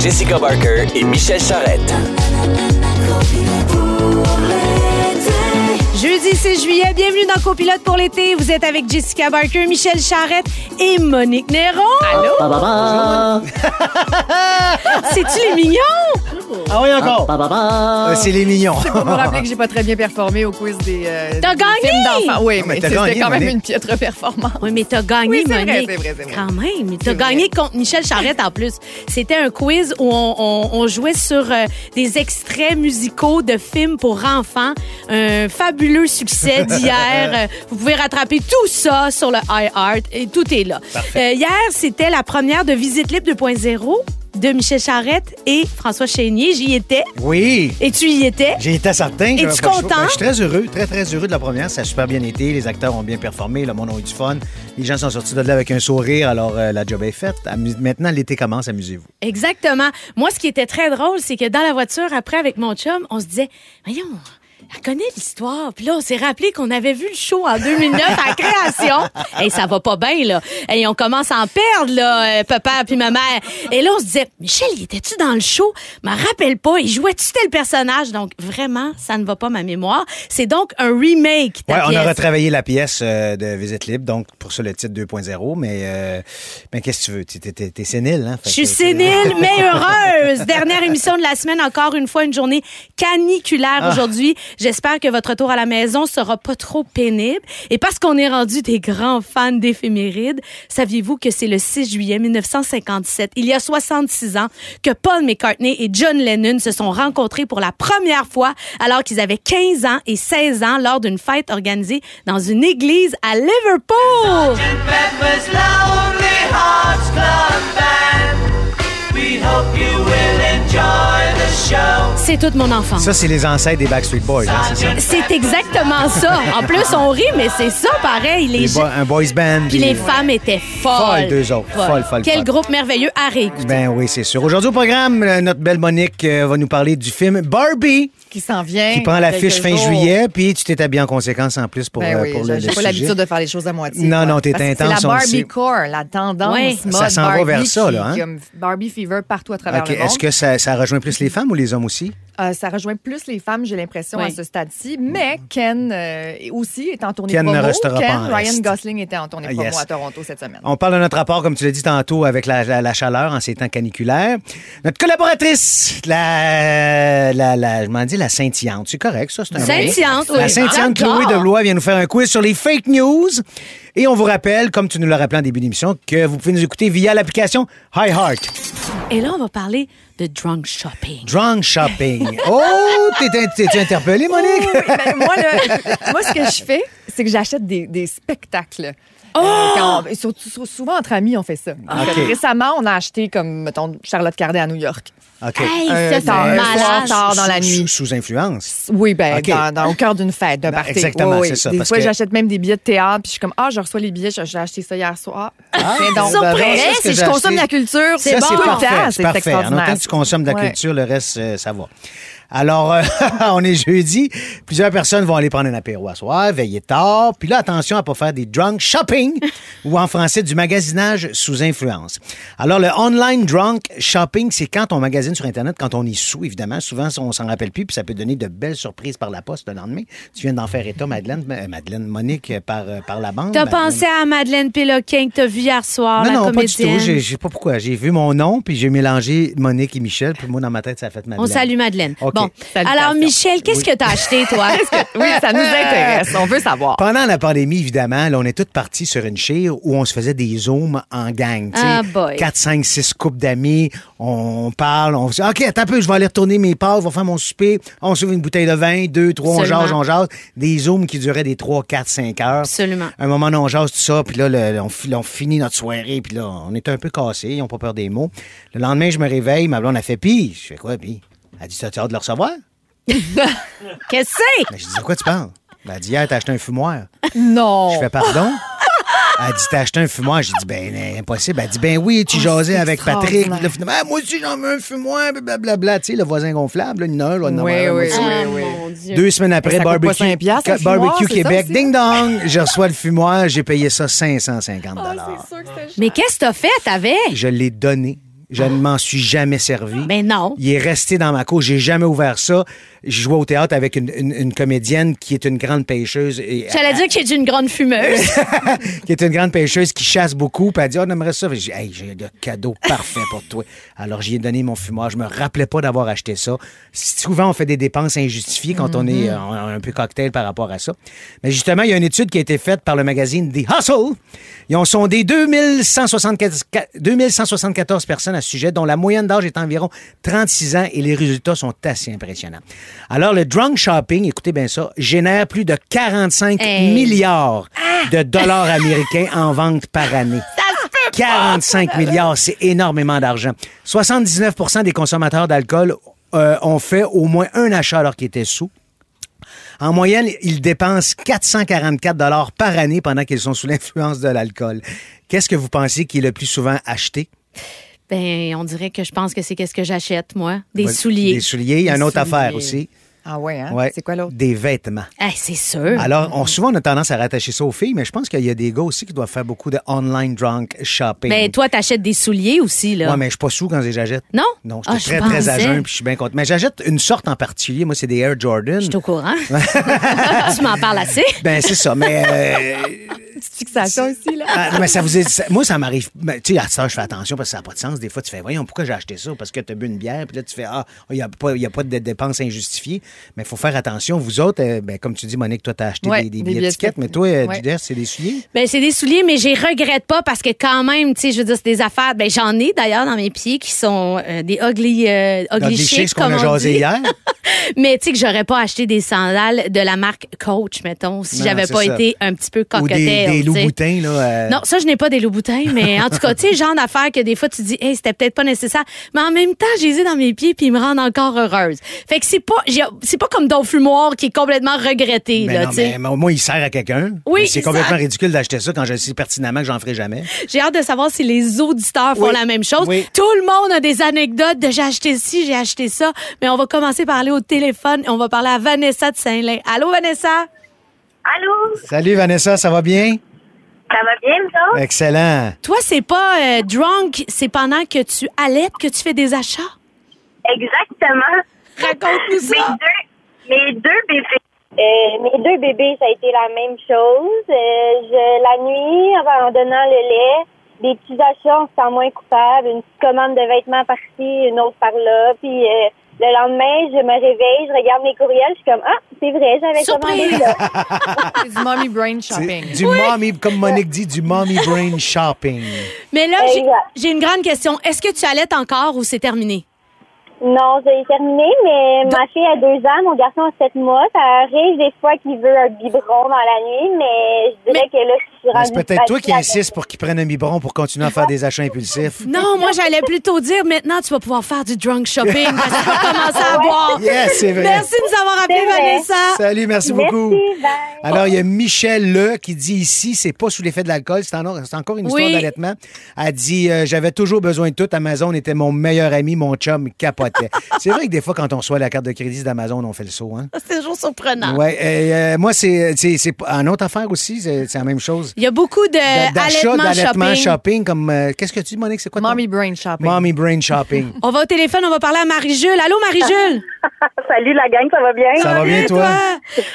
Jessica Barker et Michel Charrette. Jeudi 6 juillet, bienvenue dans Copilote pour l'été. Vous êtes avec Jessica Barker, Michel Charrette et Monique Néron. Allô? C'est-tu les mignons? Ah oui, encore. Euh, C'est les mignons. Pour me rappeler que j'ai pas très bien performé au quiz des, euh, T'as des gagné! films d'enfants. Oui, Ah, mais mais t'as c'était gagné, quand même Monique. une piètre performance. Oui, mais t'as gagné, Oui, c'est vrai, Monique. c'est vrai, c'est vrai. Quand même. T'as C'est gagné contre Michel Charrette en plus. C'était un quiz où on, on- on jouait sur euh, des extraits musicaux de films pour enfants. Un fabuleux succès d'hier. Euh, Vous pouvez rattraper tout ça sur le iHeart et tout est là. Euh, hier, c'était la première de Visite Libre 2.0 de Michel Charrette et François Chénier. J'y étais. Oui. Et tu y étais? J'ai été certain. Es-tu choix. content? Ben, je suis très heureux, très, très heureux de la première. Ça a super bien été. Les acteurs ont bien performé. Le monde a eu du fun. Les gens sont sortis de là avec un sourire. Alors, euh, la job est faite. Amu- Maintenant, l'été commence. Amusez-vous. Exactement. Moi, ce qui était très drôle, c'est que dans la voiture, après, avec mon chum, on se disait, voyons, elle connaît l'histoire. Puis là, on s'est rappelé qu'on avait vu le show en 2009 à la création. Et ça va pas bien, là. Et on commence à en perdre, là, euh, papa puis ma mère. Et là, on se disait, Michel, il était-tu dans le show? Je me rappelle pas. Il jouait-tu tel personnage? Donc, vraiment, ça ne va pas ma mémoire. C'est donc un remake. ta Ouais, on a retravaillé la pièce euh, de Visite Libre, donc pour ça le titre 2.0. Mais, euh, mais qu'est-ce que tu veux? T'es- T'es t'es- sénile, hein? Je suis sénile, mais heureuse. Dernière émission de la semaine, encore une fois, une journée caniculaire Ah. aujourd'hui. J'espère que votre retour à la maison sera pas trop pénible. Et parce qu'on est rendu des grands fans d'éphémérides, saviez-vous que c'est le 6 juillet 1957, il y a 66 ans, que Paul McCartney et John Lennon se sont rencontrés pour la première fois alors qu'ils avaient 15 ans et 16 ans lors d'une fête organisée dans une église à Liverpool. We hope you will enjoy. C'est toute mon enfance. Ça, c'est les ancêtres des Backstreet Boys, hein, c'est exactement ça. En plus, on rit, mais c'est ça pareil. Les Les gens- bo- un boys band. Puis les femmes étaient folles. Folles, deux autres. Folles, folles, Quel folles. groupe merveilleux à réécouter. Ben oui, c'est sûr. Aujourd'hui au programme, euh, notre belle Monique euh, va nous parler du film Barbie, Qui s'en vient. qui prend l'affiche fin jours. juillet, puis tu t'es habillé en conséquence en plus pour, Ben euh, oui, pour le, le j'ai pas sujet. l'habitude de faire les choses à moitié. Non, non, t'es intense, C'est la. Barbie core, la tendance Ouais. mode Ça s'en va Barbie vers ça, là, hein? Barbie fever partout à travers OK, le monde. Est-ce que ça, ça rejoint plus les femmes ou les hommes aussi? Euh, ça rejoint plus les femmes, j'ai l'impression, Oui. à ce stade-ci. Mais Ken euh, aussi est en tournée Ken ne restera Ken, pas en Ryan reste. Gosling était en tournée Ah, promo yes. à Toronto cette semaine. On parle de notre rapport, comme tu l'as dit tantôt, avec la, la- la chaleur en ces temps caniculaires. Notre collaboratrice, la, la, la- je m'en dis la scintillante. C'est correct, ça, c'est un Scintillante, La oui. scintillante J'adore. Chloé de Blois vient nous faire un quiz sur les fake news. Et on vous rappelle, comme tu nous l'as rappelé en début d'émission, que vous pouvez nous écouter via l'application iHeart. Et là, on va parler de drunk shopping. Drunk shopping. Oh, t'es- t'es-tu interpellé, Monique? Oui, ben, moi, là, moi, ce que je fais, c'est que j'achète des, des spectacles. Oh! Euh, quand on- surtout- sou- souvent entre amis, on fait ça. OK. récemment, on a acheté, comme, mettons, Charlotte Cardet à New York. OK. Hey, Un- ça, c'est un soir malade. tard dans la nuit. Sous, sous influence. Oui, ben, OK. dans, dans- au cœur d'une fête, d'un Non, party. exactement, Oui, oui. c'est ça, Des parce fois, que- j'achète même des billets de théâtre, puis je suis comme, ah, je reçois les billets, j'ai acheté ça hier soir. Ah, tiens donc. ben, ça, c'est ce que si j'ai je consomme acheté. la culture, C'est c'est Ça, bon. c'est tout le parfait. temps, C'est c'est parfait. En extraordinaire. autant que tu consommes de la Ouais. culture, le reste, euh, ça va. Alors, euh, on est jeudi. Plusieurs personnes vont aller prendre un apéro à soir, veiller tard. Puis là, attention à pas faire des drunk shopping ou en français du magasinage sous influence. Alors, le online drunk shopping, c'est quand on magasine sur Internet, quand on est sous, évidemment. Souvent, on s'en rappelle plus, puis ça peut donner de belles surprises par la poste le lendemain. Tu viens d'en faire état, Madeleine, euh, Madeleine Monique, euh, par, euh, par la bande. T'as pensé à Madeleine Péloquin que t'as vu hier soir, Non, la non, pas du tout. J'ai- Je sais pas pourquoi. J'ai vu mon nom, puis j'ai mélangé Monique et Michel, puis moi, dans ma tête, ça a fait Madeleine. On salue Madeleine. Bon. Alors, Michel, qu'est-ce que t'as acheté, toi? Oui, ça nous intéresse. On veut savoir. Pendant la pandémie, évidemment, là, on est tous partis sur une chire où on se faisait des zooms en gang. Ah, boy. 4, 5, 6 couples d'amis. On parle, on se dit, OK, attends un peu, je vais aller retourner mes pâtes, je vais faire mon souper. On s'ouvre une bouteille de vin, deux, trois, on jase, on jase. Des zooms qui duraient des 3, 4, 5 heures. Absolument. Un moment, on jase tout ça, puis là, le- on, fi- on finit notre soirée, puis là, on est un peu cassés, ils n'ont pas peur des mots. Le lendemain, je me réveille, ma blonde a fait pis. Je fais quoi, pis? Elle dit, t'as hâte de le recevoir? Qu'est-ce que c'est? Ben, je dis, de quoi tu parles? Ben, elle dit, hier, t'as acheté un fumoir. Non. Je fais pardon? Elle dit, t'as acheté un fumoir? J'ai dit, ben, euh, impossible. Elle dit, ben oui, tu jasais c'est avec Patrick. là, finalement, Ah, moi aussi, j'en veux un fumoir, blablabla. Tu sais, le voisin gonflable, là, une heure, là, Oui, non, oui, oui. Ah, oui. Dieu. Deux semaines après, Ça coûte pas barbecue, barbecue Québec, ding dong, je reçois le fumoir, j'ai payé ça 550 Ah, c'est sûr que c'était Mais qu'est-ce que t'as fait avec? Je l'ai donné. Je ne m'en suis jamais servi. Ben non. Il est resté dans ma cour. J'ai jamais ouvert ça. Je jouais au théâtre avec une, une- une comédienne qui est une grande pêcheuse. Et, J'allais dire que j'ai une grande fumeuse. qui est une grande pêcheuse qui chasse beaucoup. Puis elle dit, oh, on aimerait ça. J'ai hey, j'ai le cadeau parfait pour toi. Alors, j'y ai donné mon fumoir. Je me rappelais pas d'avoir acheté ça. Souvent, on fait des dépenses injustifiées quand on est euh, un peu cocktail par rapport à ça. Mais justement, il y a une étude qui a été faite par le magazine The Hustle. Ils ont sondé 2174, 2174 personnes à ce sujet, dont la moyenne d'âge est environ 36 ans et les résultats sont assez impressionnants. Alors, le drunk shopping, écoutez bien ça, génère plus de 45 Hey. milliards de dollars américains en vente par année. 45 milliards, c'est énormément d'argent. 79% des consommateurs d'alcool euh, ont fait au moins un achat alors qu'ils étaient sous. En moyenne, ils dépensent 444 dollars par année pendant qu'ils sont sous l'influence de l'alcool. Qu'est-ce que vous pensez qui est le plus souvent acheté? Ben, on dirait que je pense que c'est qu'est-ce que j'achète, moi. Des souliers. Des souliers. Il y a une autre affaire aussi. Ah ouais, hein? Ouais. C'est quoi l'autre? Des vêtements. Hey, c'est sûr. Alors, on, souvent, on a tendance à rattacher ça aux filles, mais je pense qu'il y a des gars aussi qui doivent faire beaucoup de online drunk shopping. Ben, toi, t'achètes des souliers aussi, là. Ouais, mais je suis pas sous quand j'achète. Non? Non, Ah, j'étais je très, très à jeun, puis je suis bien content. Mais j'achète une sorte en particulier. Moi, c'est des Air Jordan. Je suis au courant. tu m'en parles assez. Ben, c'est ça. Mais, euh, Petite fixation aussi, là. ah, mais ça vous est- moi, ça m'arrive. ben, tu sais, à ça, je fais attention parce que ça n'a pas de sens. Des fois, tu fais, voyons, pourquoi j'ai acheté ça? Parce que tu as bu une bière, puis là, tu fais, ah, il n'y a, pas- y a pas de dépenses injustifiées. Mais il faut faire attention. Vous autres, euh, ben, comme tu dis, Monique, toi, tu as acheté Ouais, des, des billets tickets. mais toi, euh, Ouais. C'est des souliers? Ben, c'est des souliers, mais j'y regrette pas parce que quand même, tu sais, je veux dire, c'est des affaires. Ben, j'en ai d'ailleurs dans mes pieds qui sont euh, des ugly, euh, ugly Dans des chic, chicks qu'on comme a jasé dit. hier. Mais tu sais que j'aurais pas acheté des sandales de la marque Coach, mettons, si j'avais pas ça. été un petit peu Ou cocktail. des, des loups tu sais. boutins, là. Non, ça, je n'ai pas des loups boutins, mais en tout cas, tu sais, le genre d'affaires que des fois, tu dis, hey, c'était peut-être pas nécessaire. Mais en même temps, je les ai dans mes pieds puis ils me rendent encore heureuse. Fait que c'est pas, j'ai- c'est pas comme Don Fumoir qui est complètement regretté, Mais là, non, mais, mais au moins, il sert à quelqu'un. Oui, Mais C'est c'est complètement ça. ridicule d'acheter ça quand je sais pertinemment que j'en ferai jamais. J'ai hâte de savoir si les auditeurs font la même chose. Oui. Tout le monde a des anecdotes de j'ai acheté ci, j'ai acheté ça. Mais on va commencer par aller au téléphone. On va parler à Vanessa de Saint-Lin. Allô, Vanessa? Allô? Salut, Vanessa, ça va bien? Ça va bien, autres? Excellent. Toi, c'est pas euh, drunk, c'est pendant que tu allaites que tu fais des achats? Exactement. Raconte-nous Mes ça. deux, mes deux bébés. euh, mes deux bébés, ça a été la même chose. Euh, je, la nuit, en donnant le lait, des petits achats, on se sent moins coupable. Une petite commande de vêtements par-ci, une autre par-là. Puis euh, le lendemain, je me réveille, je regarde mes courriels, je suis comme, ah, c'est vrai, j'avais commandé ça. C'est du mommy brain shopping. du mommy, comme Monique dit, du mommy brain shopping. Mais là, j'ai une grande question. Est-ce que tu allaites encore ou c'est terminé? Non, j'ai terminé, mais ma fille a deux ans, mon garçon a sept mois. Ça arrive des fois qu'il veut un biberon dans la nuit, mais je dirais que là, je suis. C'est peut-être toi qui insistes pour qu'il prenne un biberon pour continuer à faire des achats impulsifs. Non, moi, j'allais plutôt dire maintenant, tu vas pouvoir faire du drunk shopping parce que tu vas commencer à boire. Yes, c'est vrai. Merci de nous avoir appelé. Vanessa. Salut, merci, Merci, beaucoup. bye. Alors, il y a Michel Le qui dit ici, c'est pas sous l'effet de l'alcool, c'est en- c'est encore une histoire Oui. d'allaitement. Elle dit, euh, j'avais toujours besoin de tout. Amazon était mon meilleur ami, mon chum capotait. c'est vrai que des fois, quand on reçoit la carte de crédit d'Amazon, on fait le saut. Hein? C'est toujours surprenant. Ouais, et, euh, moi, c'est c'est- c'est une autre affaire aussi, c'est la même chose. Il y a beaucoup de D'achat, allaitement d'allaitement, shopping. shopping, comme. euh, Qu'est-ce que tu dis, Monique? C'est quoi ton- Mommy brain shopping. Mommy brain shopping. On va au téléphone, on va parler à Marie-Jules. Allô, Marie-Jules? Salut la gang, ça va bien? Ça va bien, toi?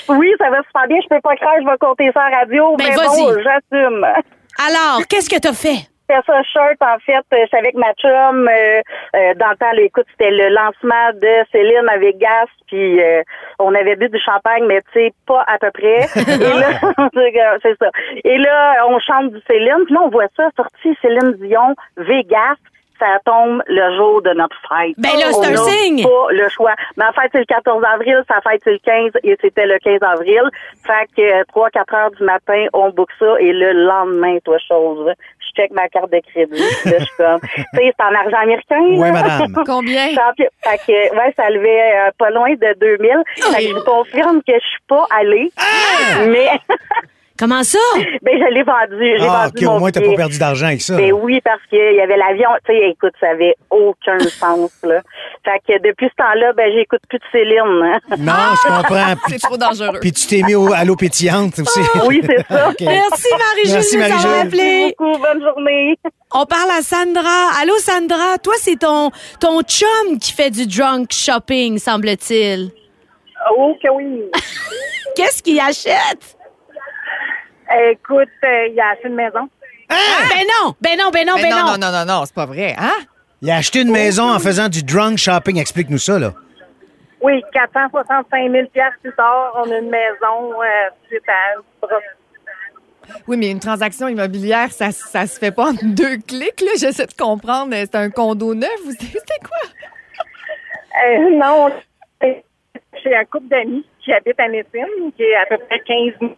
Oui, ça va super bien. Je peux pas croire, je vais compter ça la radio, Ben, mais vas-y. bon, j'assume. Alors, qu'est-ce que t'as fait? Ça short, en fait. euh, J'étais avec ma chum. euh, euh, dans le temps, là, écoute, c'était le lancement de Céline à Vegas. Puis euh, on avait bu du champagne, mais tu sais, pas à peu près. Et là, c'est ça. Et là, on chante du Céline. Puis là, on voit ça sorti Céline Dion, Vegas. Ça tombe le jour de notre fête. Ben là, c'est un signe. pas le choix. Ma fête, c'est le 14 avril. Sa fête, c'est le 15 et c'était le 15 avril. Fait que 3-4 heures du matin, on book ça et le lendemain, toi, chose, je check ma carte de crédit. Là, je suis comme, tu sais, c'est en argent américain. Oui, madame. Combien? Fait que, ouais, ça levait euh, pas loin de 2000. Fait que je vous confirme que je suis pas allée. Mais, Comment ça? Ben, je l'ai vendu. J'ai Ah, vendu OK, au moins, t'as pas perdu d'argent avec ça. Ben oui, parce qu'il y avait l'avion. Tu sais, écoute, ça avait aucun sens, là. Fait que depuis ce temps-là, ben, j'écoute plus de Céline. hein. Non, je comprends. Puis, C'est trop dangereux. puis tu t'es mis au- à l'eau pétillante aussi. Oui, c'est ça. Merci Merci, avoir Marie-Jules. appelé. Beaucoup. Bonne journée. On parle à Sandra. Allô Sandra, toi c'est ton ton chum qui fait du drunk shopping, semble-t-il. Oh, que oui. Qu'est-ce qu'il achète? Écoute, euh, il a acheté une maison. Ben non, ben non, ben non, ben non, non. non, non, non, non, c'est pas vrai. Hein? Il a acheté une maison en faisant du drunk shopping. Explique-nous ça, là. Oui, 465 000 plus tard, on a une maison euh, suite à. Oui, mais une transaction immobilière, ça, ça se fait pas en deux clics, là. J'essaie de comprendre. C'est un condo neuf ou c'est quoi? Euh, non, j'ai un couple d'amis qui habitent à Messine, qui est à peu près 15 minutes.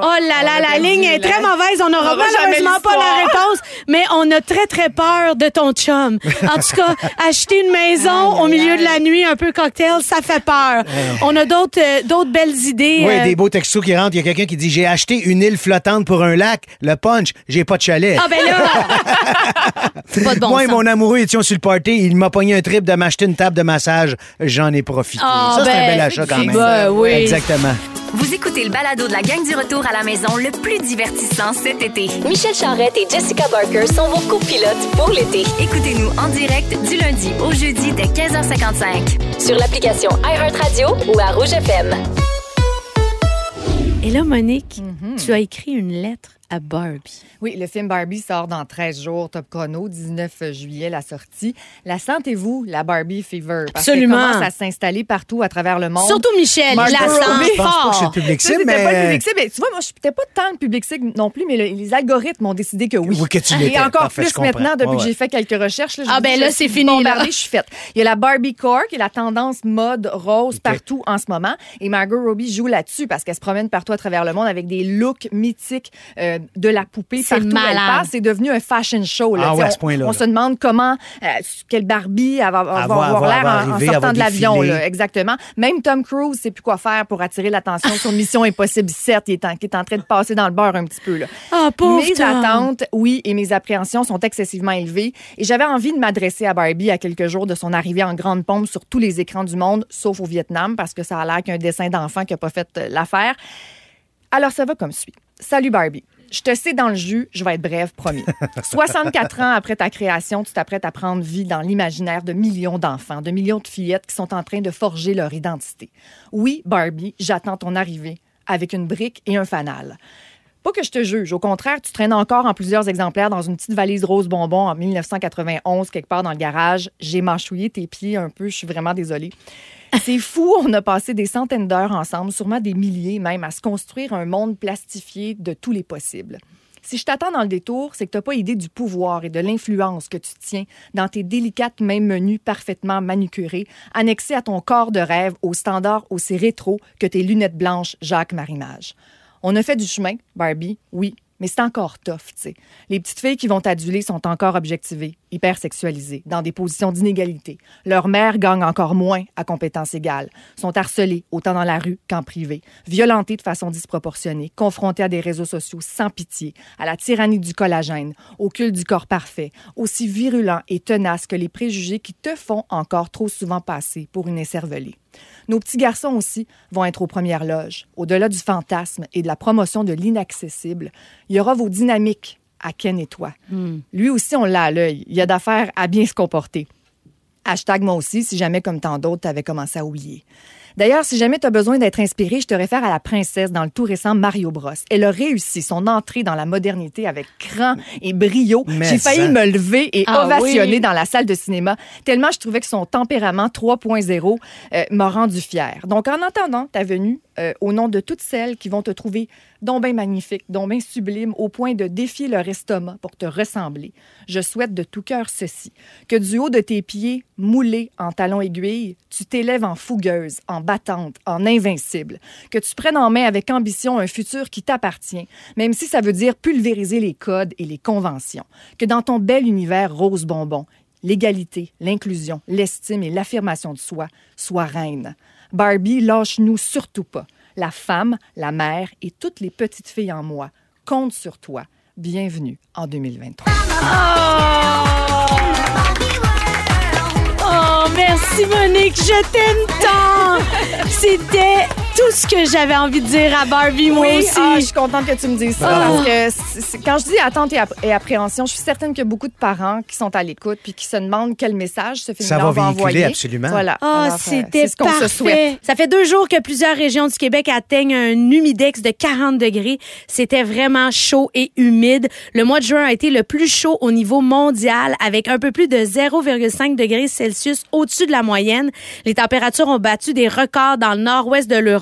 Oh là là, a la ligne est très mauvaise. On n'aura malheureusement pas la réponse, mais on a très, très peur de ton chum. En tout cas, acheter une maison au milieu de la nuit, un peu cocktail, ça fait peur. On a d'autres euh, d'autres belles idées. Oui, euh, des beaux textos qui rentrent. Il y a quelqu'un qui dit J'ai acheté une île flottante pour un lac. Le punch, j'ai pas de chalet. Ah ben là! C'est pas de bon Moi et mon amoureux étions sur le party. Il m'a pogné un trip de m'acheter une table de massage. J'en ai profité. Ah, ça, c'est un ben, bel achat quand même. oui. Exactement. Vous écoutez le balado de la gang du retour à la maison le plus divertissant cet été. Michel Charrette et Jessica Barker sont vos copilotes pour l'été. Écoutez-nous en direct du lundi au jeudi dès 15h55. Sur l'application iHeartRadio ou à Rouge FM. Et là, Monique, Mhm. tu as écrit une lettre à Barbie. Oui, le film Barbie sort dans 13 jours, top chrono, 19 juillet, la sortie. La sentez-vous, la Barbie Fever? Parce Absolument. qu'elle commence à s'installer partout à travers le monde. Surtout Michel, Margot je la sens Robbie. Je pense pas que c'est le public cible, pas mais. public cible. Mais tu vois, moi, je n'étais pas tant le public cible non plus, mais le- les algorithmes ont décidé que oui. Oui, que tu Et l'étais. encore Parfait, je plus maintenant, depuis Ouais, que j'ai fait quelques recherches. là, je Ah, ben là, je c'est suis fini, là. je suis faite. Il y a la Barbie Core, qui est la tendance mode rose partout en ce moment. Et Margot Robbie joue là-dessus parce qu'elle se promène partout à travers le monde avec des looks mythiques euh, de la poupée C'est partout où elle passe. C'est devenu un fashion show. là. Ah Tu sais, ouais, à ce on- point-là, On, là. se demande comment, euh, quelle Barbie elle va, Elle avoir, va- avoir va- l'air en- sortant de l'avion. Exactement. Même Tom Cruise sait plus quoi faire pour attirer l'attention sur Mission Impossible 7. Il est en, qui est en train de passer dans le beurre un petit peu. Là. Ah, pauvre Mes Tom. attentes, oui, et mes appréhensions sont excessivement élevées. Et j'avais envie de m'adresser à Barbie à quelques jours de son arrivée en grande pompe sur tous les écrans du monde, sauf au Vietnam, parce que ça a l'air qu'un dessin d'enfant qui n'a pas fait euh, l'affaire. Alors, ça va comme suit. Salut Barbie. Je te sais dans le jus, je vais être brève, promis. 64 ans après ta création, tu t'apprêtes à prendre vie dans l'imaginaire de millions d'enfants, de millions de fillettes qui sont en train de forger leur identité. Oui, Barbie, j'attends ton arrivée avec une brique et un fanal. Pas que je te juge. Au contraire, tu traînes encore en plusieurs exemplaires dans une petite valise rose bonbon en 1991, quelque part dans le garage. J'ai mâchouillé tes pieds un peu. Je suis vraiment désolée. C'est fou, on a passé des centaines d'heures ensemble, sûrement des milliers même, à se construire un monde plastifié de tous les possibles. Si je t'attends dans le détour, c'est que tu n'as pas idée du pouvoir et de l'influence que tu tiens dans tes délicates mains menues parfaitement manucurées, annexées à ton corps de rêve au standard aussi rétro que tes lunettes blanches Jacques Marimage. On a fait du chemin, Barbie, oui, mais c'est encore tough, tu sais. Les petites filles qui vont t'aduler sont encore objectivées, hypersexualisées, dans des positions d'inégalité. Leurs mères gagnent encore moins à compétences égales, sont harcelées autant dans la rue qu'en privé, violentées de façon disproportionnée, confrontées à des réseaux sociaux sans pitié, à la tyrannie du collagène, au culte du corps parfait, aussi virulent et tenace que les préjugés qui te font encore trop souvent passer pour une écervelée. Nos petits garçons aussi vont être aux premières loges. Au-delà du fantasme et de la promotion de l'inaccessible, il y aura vos dynamiques à Ken et toi. Lui aussi, on l'a à l'œil. Il y a d'affaires à bien se comporter. Hashtag moi aussi, si jamais, comme tant d'autres, t'avais commencé à oublier. D'ailleurs, si jamais tu as besoin d'être inspiré, je te réfère à la princesse dans le tout récent Mario Bros. Elle a réussi son entrée dans la modernité avec cran et brio. J'ai failli ça. me lever et Ah ovationner oui. dans la salle de cinéma, tellement je trouvais que son tempérament 3.0 euh, m'a rendu fière. Donc, en entendant ta venue, euh, au nom de toutes celles qui vont te trouver donc bien magnifique, donc bien sublime, au point de défier leur estomac pour te ressembler, je souhaite de tout cœur ceci, que du haut de tes pieds, moulés en talons aiguilles, tu t'élèves en fougueuse, en battante, en invincible, que tu prennes en main avec ambition un futur qui t'appartient, même si ça veut dire pulvériser les codes et les conventions, que dans ton bel univers rose bonbon, l'égalité, l'inclusion, l'estime et l'affirmation de soi soient reines. Barbie, lâche-nous surtout pas. la femme, la mère et toutes les petites filles en moi comptent sur toi. Bienvenue en 2023. Oh, merci Monique, je t'aime tant. C'était tout ce que j'avais envie de dire à Barbie, moi Oui, aussi. ah, je suis contente que tu me dises ça Bravo. parce que quand je dis attente et, app- et appréhension, je suis certaine qu'il y a beaucoup de parents qui sont à l'écoute puis qui se demandent quel message ce film-là Ça va va véhiculer, envoyer. absolument. Voilà. Ah, euh, c'était c'est ce qu'on se souhaite. parfait. Ça fait deux jours que plusieurs régions du Québec atteignent un humidex de 40 degrés. C'était vraiment chaud et humide. Le mois de juin a été le plus chaud au niveau mondial avec un peu plus de 0,5 degrés Celsius au-dessus de la moyenne. Les températures ont battu des records dans le nord-ouest de l'Europe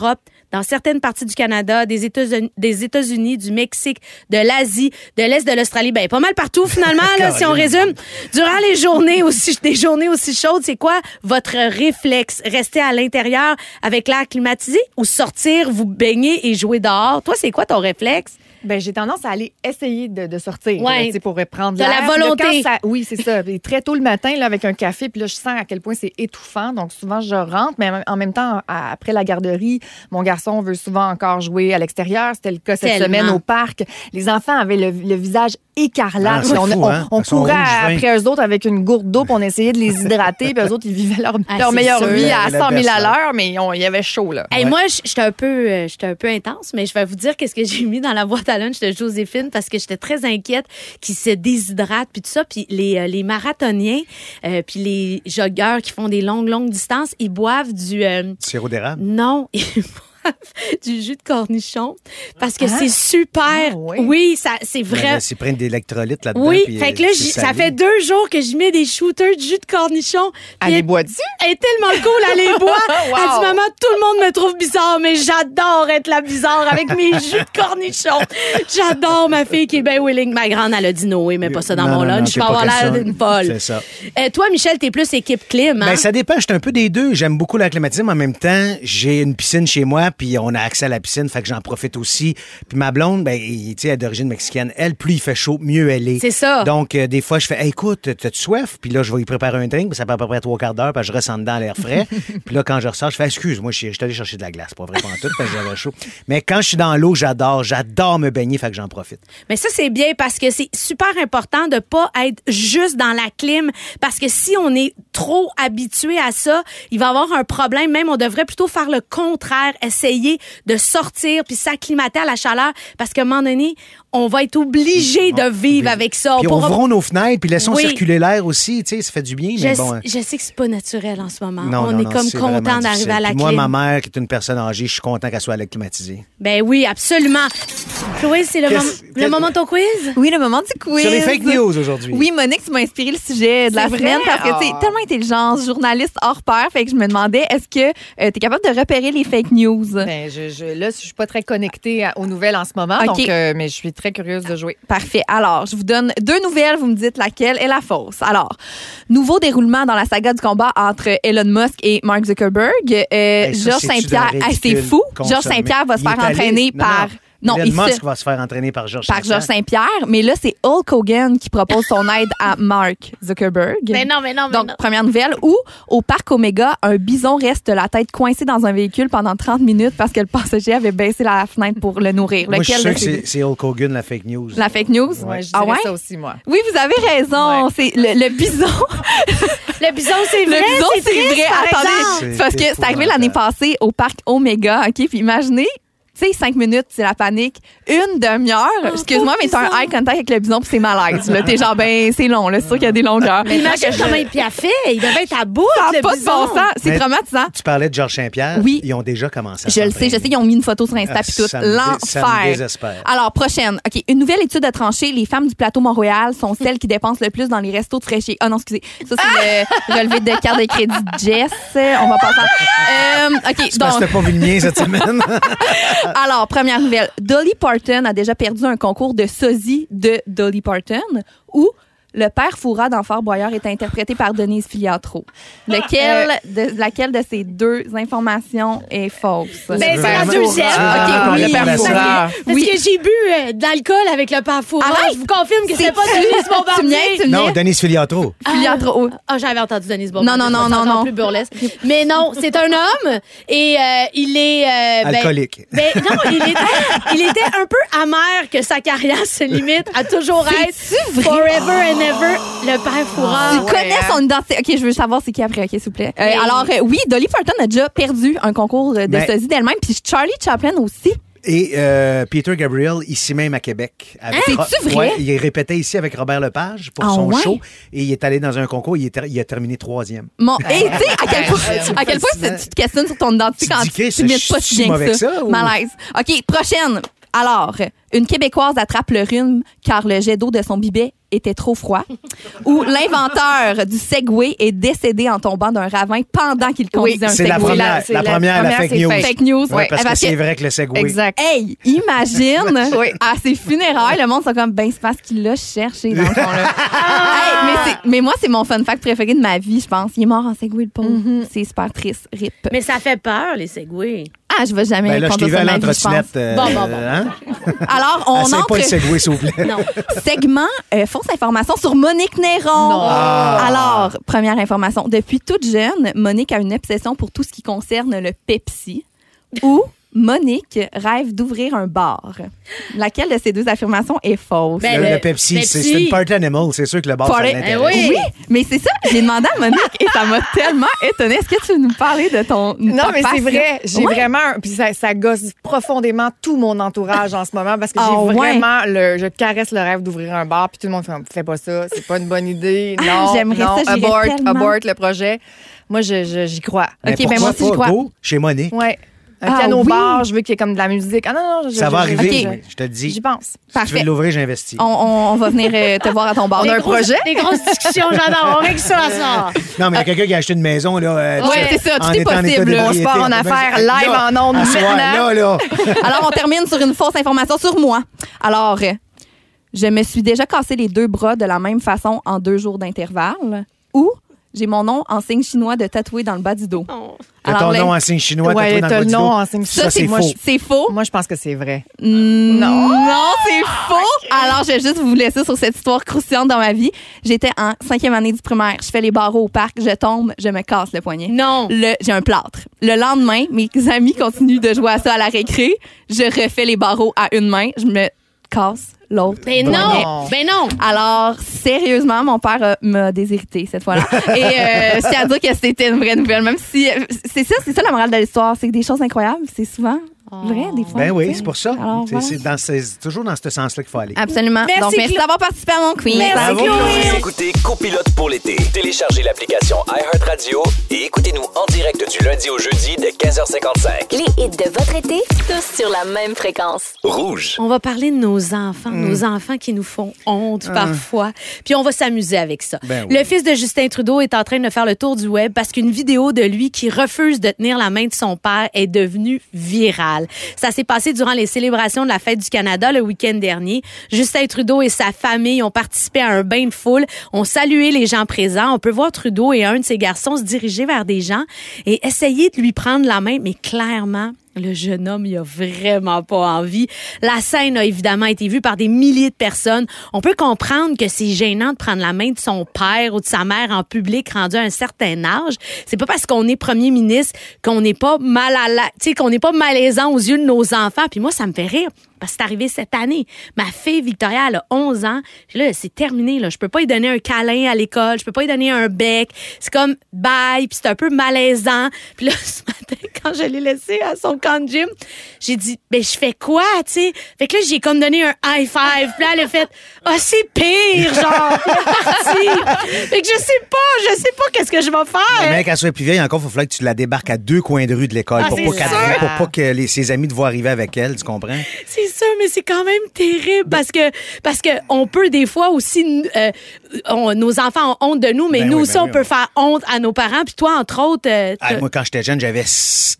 dans certaines parties du Canada, des États-Unis, des États-Unis, du Mexique, de l'Asie, de l'Est de l'Australie, ben pas mal partout finalement là, si on résume. Durant les journées aussi des journées aussi chaudes, c'est quoi votre réflexe? Rester à l'intérieur avec l'air climatisé ou sortir, vous baigner et jouer dehors? Toi, c'est quoi ton réflexe? Ben, j'ai tendance à aller essayer de, de sortir Ouais. là, pour reprendre De la volonté. ça- oui, c'est ça. Très tôt le matin, là, avec un café, puis là, je sens à quel point c'est étouffant. Donc, souvent, je rentre, mais en même temps, à- après la garderie, mon garçon veut souvent encore jouer à l'extérieur. C'était le cas cette Tellement. semaine au parc. Les enfants avaient le, le visage écarlate. Ah, on, fou, on- hein? on courait après eux autres avec une gourde d'eau, puis on essayait de les hydrater. puis eux autres, ils vivaient leur, Ah, leur meilleure sûr. vie à Le 100 000 à l'heure, mais il y avait chaud, là. Hey, Moi, j- j'étais un peu, euh, un peu intense, mais je vais vous dire qu'est-ce que j'ai mis dans la boîte à lunch de Joséphine parce que j'étais très inquiète qu'ils se déshydratent puis tout ça. Puis les, euh, les marathoniens, euh, puis les joggeurs qui font des longues longues distances, ils boivent du euh, Sirop d'érable? non. Ils du jus de cornichon parce que Hein? c'est super. Ah, oui. oui, ça c'est vrai. là, C'est plein d'électrolytes là-dedans. Oui, puis, fait euh, que là, j'y- ça fait deux jours que je mets des shooters de jus de cornichon. Puis Allez, elle- bois-tu? elle est tellement cool, elle les boit. Wow. Elle dit, maman, tout le monde me trouve bizarre, mais j'adore être la bizarre avec mes jus de cornichon. J'adore ma fille qui est bien willing. Ma grande, elle a dit Noé, mais pas ça dans Non, mon lunch. Je vais pas avoir l'air d'une folle. C'est ça. Euh, toi, Michel, t'es plus équipe clim, hein? Ben, ça dépend. J'étais un peu des deux. J'aime beaucoup la climatisme. En même temps, j'ai une piscine chez moi, puis on a accès à la piscine, fait que j'en profite aussi. Puis ma blonde, ben, il- tu sais, elle est d'origine mexicaine. Elle, plus il fait chaud, mieux elle est. C'est ça. Donc, euh, des fois, je fais, Hey, écoute, t'as-tu soif? Puis là, je vais lui préparer un drink, puis ça prend à peu près trois quarts d'heure, puis je ressens dedans l'air frais. puis là, quand je ressors, je fais, excuse-moi, je suis je suis allé chercher de la glace. Pas vrai, pas en tout, parce que j'avais chaud. Mais quand je suis dans l'eau, j'adore, j'adore me baigner, fait que j'en profite. Mais ça, c'est bien parce que c'est super important de pas être juste dans la clim. Parce que si on est trop habitué à ça, il va y avoir un problème. Même, on devrait plutôt faire le contraire, essayer de sortir puis s'acclimater à la chaleur. Parce qu'à un moment donné, on va être obligé de vivre avec ça. Puis pourra- ouvrons nos fenêtres, puis laissons Oui. circuler l'air aussi, tu sais, ça fait du bien, je, mais bon. hein. je sais que c'est pas naturel en ce moment. Non, on non, est non, comme content d'arriver à la clim. Moi, ma mère, qui est une personne âgée, je suis content qu'elle soit à climatisée. Ben oui, absolument. Chloé, c'est le, mom- moment de ton quiz? Oui, le moment du quiz. Sur les fake news aujourd'hui. Oui, Monique, tu m'as inspiré le sujet de la vrai? semaine parce que tu es Ah. tellement intelligente, journaliste hors pair, fait que je me demandais, est-ce que tu es capable de repérer les fake news? Ben, je, je- là, je suis pas très connectée à- aux nouvelles en ce moment, donc, euh, mais je suis très curieuse de jouer. Parfait. Alors, je vous donne deux nouvelles, vous me dites laquelle est la fausse. Alors, nouveau déroulement dans la saga du combat entre Elon Musk et Mark Zuckerberg. Euh, Hey, ça, Georges Saint-Pierre, c'est fou. Georges Saint-Pierre? Va se faire allé- entraîner Non, par... Non, il Elon se- Musk va se faire entraîner par Georges par Saint-Pierre. Georges Saint-Pierre, mais là, c'est Hulk Hogan qui propose son aide à Mark Zuckerberg. Ben non, mais non, mais Donc, non. première nouvelle, où au parc Omega, un bison reste la tête coincée dans un véhicule pendant 30 minutes parce que le passager avait baissé la fenêtre pour le nourrir. Moi, je suis sûr que ces- c'est Hulk Hogan, la fake news. La fake news? Ouais, je ah ouais? ça aussi, moi. Oui, vous avez raison. Ouais. C'est le, le bison. Le bison, c'est vrai. le bison, c'est vrai. par Attendez, parce que C'est arrivé l'année passée au parc Omega. OK? Puis imaginez, tu sais, cinq minutes, c'est la panique. Une demi-heure. Excuse-moi, mais t'as un eye contact avec le bison, puis c'est malaise. Là, t'es genre, ben, c'est long, là. C'est sûr qu'il y a des longueurs. Mais imagine comment il a fait. Il devait être à bout, Ça n'a pas de bon sens. C'est traumatisant. Tu parlais de Georges Saint-Pierre. Oui. Ils ont déjà commencé à Je le sais, je sais, ils ont mis une photo sur Insta Ah, puis tout. ça me L'enfer. désespère. Alors, prochaine. OK. Une nouvelle étude a tranché. Les femmes du plateau Mont-Royal sont celles qui dépensent le plus dans les restos de fraîchier. Ah non, excusez. Ça, c'est le relevé de carte de crédit de Jess. On va passer à... Euh, OK. C'est parce que Donc, pas vu le mien cette semaine. alors, première nouvelle. Dolly Parton a déjà perdu un concours de sosie de Dolly Parton ou Le père Foura dans Fort Boyard est interprété par Denise Filiatro. Lequel, de, laquelle de ces deux informations est fausse? Ben, c'est la deuxième. Ah, OK, le oui. père Parce que-. Parce Oui. que j'ai bu euh, d'alcool avec le père Fourard. Arrête. Je vous confirme que C'est pas Denise Bombardier. tu Non? Denise Filiatro. Filiatro. Ah, j'avais entendu Denise Bombardier. Non, non, non, non, non. plus burlesque. Mais non, c'est un homme et euh, il est... euh, ben- Alcoolique. Ben, non, il était, il était un peu amer que sa carrière se limite à toujours être forever and le père Fourard. Tu connais hein? son identité. OK, je veux savoir c'est qui après, OK, s'il vous plaît. Euh, Mais- alors, euh, oui, Dolly Parton a déjà perdu un concours de Ben- sosie d'elle-même, puis Charlie Chaplin aussi. Et euh, Peter Gabriel, ici même à Québec. avec Hein? Ro- C'est-tu vrai? Ouais, il répétait ici avec Robert Lepage pour Ah son ouais? show. Et il est allé dans un concours, il, est ter- il a terminé troisième. Mon, et tu sais, à quel point, à quel point tu te questionnes sur ton identité Tu quand dis tu que ça, t'imites pas je si suis bien mauvais que ça. que ça, ou- Malaise. OK, prochaine. Alors, une Québécoise attrape le rhume car le jet d'eau de son bibet était trop froid. Ou l'inventeur du Segway est décédé en tombant d'un ravin pendant qu'il conduisait un Segway. première, c'est la la première, la première, fake c'est news. fake. News. Ouais, Ouais, parce que c'est vrai que le Segway. Exact. Hey, imagine Oui. à ses funérailles, le monde sont comme ben c'est parce qu'il l'a cherché dans le fond là. Hey, mais, moi c'est mon fun fact préféré de ma vie, je pense. Il est mort en Segway le pauvre. C'est super triste, rip. Mais ça fait peur, les segways. Ah, je vais jamais Ben là, je t'ai conduire vu à de ma vie, je pense. l'entretinette. euh, Bon, bon, bon. hein? Alors, on Essaye entre pas le Segway, s'il vous plaît. Non. segment euh, fausse information sur Monique Néron. Non. Ah. Alors, première information. Depuis toute jeune, Monique a une obsession pour tout ce qui concerne le Pepsi. Ou Monique rêve d'ouvrir un bar. Laquelle de ces deux affirmations est fausse? Ben, Le, Pepsi, c'est Pepsi. c'est une party animal. C'est sûr que le bar, ça Party- l'intéresse. Eh oui. mais c'est ça. J'ai demandé à Monique et ça m'a tellement étonnée. Est-ce que tu veux nous parler de ton. Non, ta mais c'est passion? vrai. J'ai Ouais. vraiment. Puis ça, ça gosse profondément tout mon entourage en ce moment parce que Ah, j'ai ouais. vraiment. Le, je caresse le rêve d'ouvrir un bar. Puis tout le monde fait Fais pas ça, c'est pas une bonne idée. Ah, Non, j'aimerais non, ça, j'irais abort, tellement. abort le projet. Moi, je- je- j'y crois. Mais Ok, ben pourquoi moi aussi, pas je crois. go chez Monique? Ouais. Un Ah, piano oui. bar, je veux qu'il y ait comme de la musique. Ah non, non, je, Ça je- va je- arriver, oui, je te le dis. J'y pense. Si tu Parfait. veux l'ouvrir, j'investis. On, on- on va venir euh, te voir à ton bar. On a un Grosses- projet? Des grosses discussions, j'adore. On règle ça, ça. Non, mais il y a quelqu'un qui a acheté une maison, là. euh, sais, c'est ça, tout en est possible. On se part en affaires là, live en ondes maintenant. Là, là. Alors, on termine sur une fausse information sur moi. Alors, je me suis déjà cassé les deux bras de la même façon en deux jours d'intervalle. Ou j'ai mon nom en signe chinois de tatoué dans le bas du dos. Oh. Alors, ton là- nom en signe chinois, Ouais, tatoué dans le bas du nom dos? en signe Ça, c'est moi, faux. je- C'est faux? Moi, je pense que c'est vrai. Non. Non, c'est faux. Alors, je vais juste vous laisser sur cette histoire croustillante dans ma vie. J'étais en cinquième année du primaire. Je fais les barreaux au parc. Je tombe, je me casse le poignet. Non. Le, j'ai un plâtre. Le lendemain, mes amis continuent de jouer à ça à la récré. Je refais les barreaux à une main. Je me casse l'autre. Ben non. Ben non. Alors, sérieusement, mon père euh, m'a déshérité cette fois-là. Et euh, tiens à dire que c'était une vraie nouvelle. Même si. euh, C'est ça, c'est ça la morale de l'histoire. C'est que des choses incroyables, c'est souvent vrai, des fois. Ben oui, c'est pour ça. Alors, C'est- voilà. c'est dans ce- c'est toujours dans ce sens-là qu'il faut aller. Absolument. Merci, Donc, merci Chloé. d'avoir participé à mon quiz. Merci, Bravo. Chloé. Vous écoutez Copilote pour l'été. Téléchargez l'application iHeartRadio et écoutez-nous en direct du lundi au jeudi de 15h55. Les hits de votre été, tous sur la même fréquence. Rouge. On va parler de nos enfants, Hmm. nos enfants qui nous font honte parfois. Puis on va s'amuser avec ça. Ah. Ben oui. Le fils de Justin Trudeau est en train de faire le tour du web parce qu'une vidéo de lui qui refuse de tenir la main de son père est devenue virale. Ça s'est passé durant les célébrations de la fête du Canada le week-end dernier. Justin Trudeau et sa famille ont participé à un bain de foule, ont salué les gens présents. On peut voir Trudeau et un de ses garçons se diriger vers des gens et essayer de lui prendre la main, mais clairement, le jeune homme, il a vraiment pas envie. La scène a évidemment été vue par des milliers de personnes. On peut comprendre que c'est gênant de prendre la main de son père ou de sa mère en public rendu à un certain âge. C'est pas parce qu'on est premier ministre qu'on n'est pas mal à la, qu'on n'est pas malaisant aux yeux de nos enfants. Puis moi, ça me fait rire. Parce que c'est arrivé cette année. Ma fille Victoria, elle a 11 ans. Puis là, c'est terminé. Là. Je peux pas lui donner un câlin à l'école. Je peux pas lui donner un bec. C'est comme bye. Puis c'est un peu malaisant. Puis là, ce matin, quand je l'ai laissé à son camp de gym, j'ai dit, ben je fais quoi, tu sais? Fait que là, j'ai comme donné un high five. Puis là, elle a fait, ah, c'est pire, genre. Fait que je sais pas je sais pas qu'est-ce que je vais faire. Mais qu'elle soit plus vieille encore, il faut falloir que tu la débarques à deux coins de rue de l'école Ah, pour, pas pour pas que les- ses amis te voient arriver avec elle, tu comprends? C'est sûr, mais c'est quand même terrible parce que parce que on peut des fois aussi euh, on- nos enfants ont honte de nous, mais Ben nous oui, aussi ben on peut faire honte à nos parents. Puis toi, entre autres, euh, Ah, moi, quand j'étais jeune, j'avais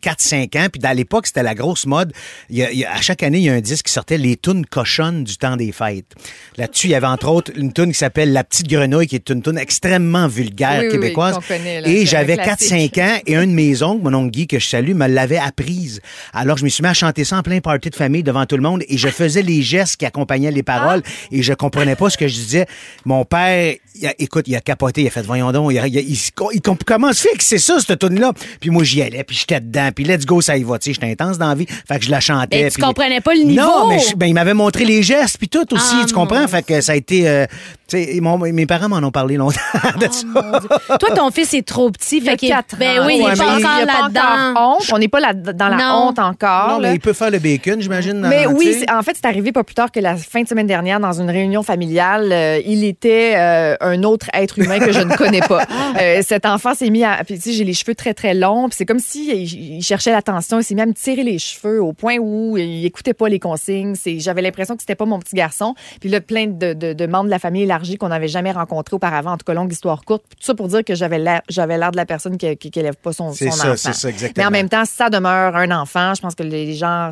4-5 ans. Puis dans l'époque, c'était la grosse mode. Il y a- il y a- à chaque année, il y a un disque qui sortait Les tunes cochonnes du temps des fêtes. Là-dessus, il y avait entre autres une tune qui s'appelle La petite grenouille, qui est une tune extrêmement vulgaire québécoise. connaît, là. et j'avais un classique. 4-5 ans et un de mes oncles, mon oncle Guy, que je salue, me l'avait apprise. Alors, je me suis mis à chanter ça en plein party de famille devant tout le monde et je faisais les gestes qui accompagnaient les paroles et je comprenais pas ce que je disais. Mon père, il a- écoute, il a capoté, il a fait, voyons donc, il, a- il, a- il, se- il comp- comment se fait que c'est ça, cette tune là Puis moi, j'y allais, puis j'étais dedans, puis let's go, ça y va, tu sais, j'étais intense dans la vie, fait que je la chantais. Mais tu puis- comprenais pas le niveau. Non, mais je- ben, il m'avait montré les gestes, puis tout aussi, Ah, tu comprends? mon Fait que ça a été, euh, tu sais, mon- mes parents m'en ont parlé longtemps de ça. toi ton fils est trop petit, fait qu'il quatre ben ans. oui, il est mais pas il- encore là-dedans. On n'est pas là- dans la Non. honte encore. Non, là. mais il peut faire le bacon, j'imagine. Mais tu oui, en fait, c'est arrivé pas plus tard que la fin de semaine dernière dans une réunion familiale. Euh, il était euh, un autre être humain que je ne connais pas. Euh, cet enfant s'est mis à... Puis tu sais, j'ai les cheveux très, très longs. Puis c'est comme si il, il cherchait l'attention. Il s'est mis à me tirer les cheveux au point où il écoutait pas les consignes. C'est- J'avais l'impression que c'était pas mon petit garçon. Puis là, plein de, de- de membres de la famille élargie qu'on n'avait jamais rencontrés auparavant. En tout cas, longue histoire courte. Tout ça pour dire que j'avais l'air j'avais l'air de la personne qui, qui, qui élève pas son, C'est son ça, enfant. c'est ça, exactement. Mais en même temps, ça demeure un enfant. Je pense que les gens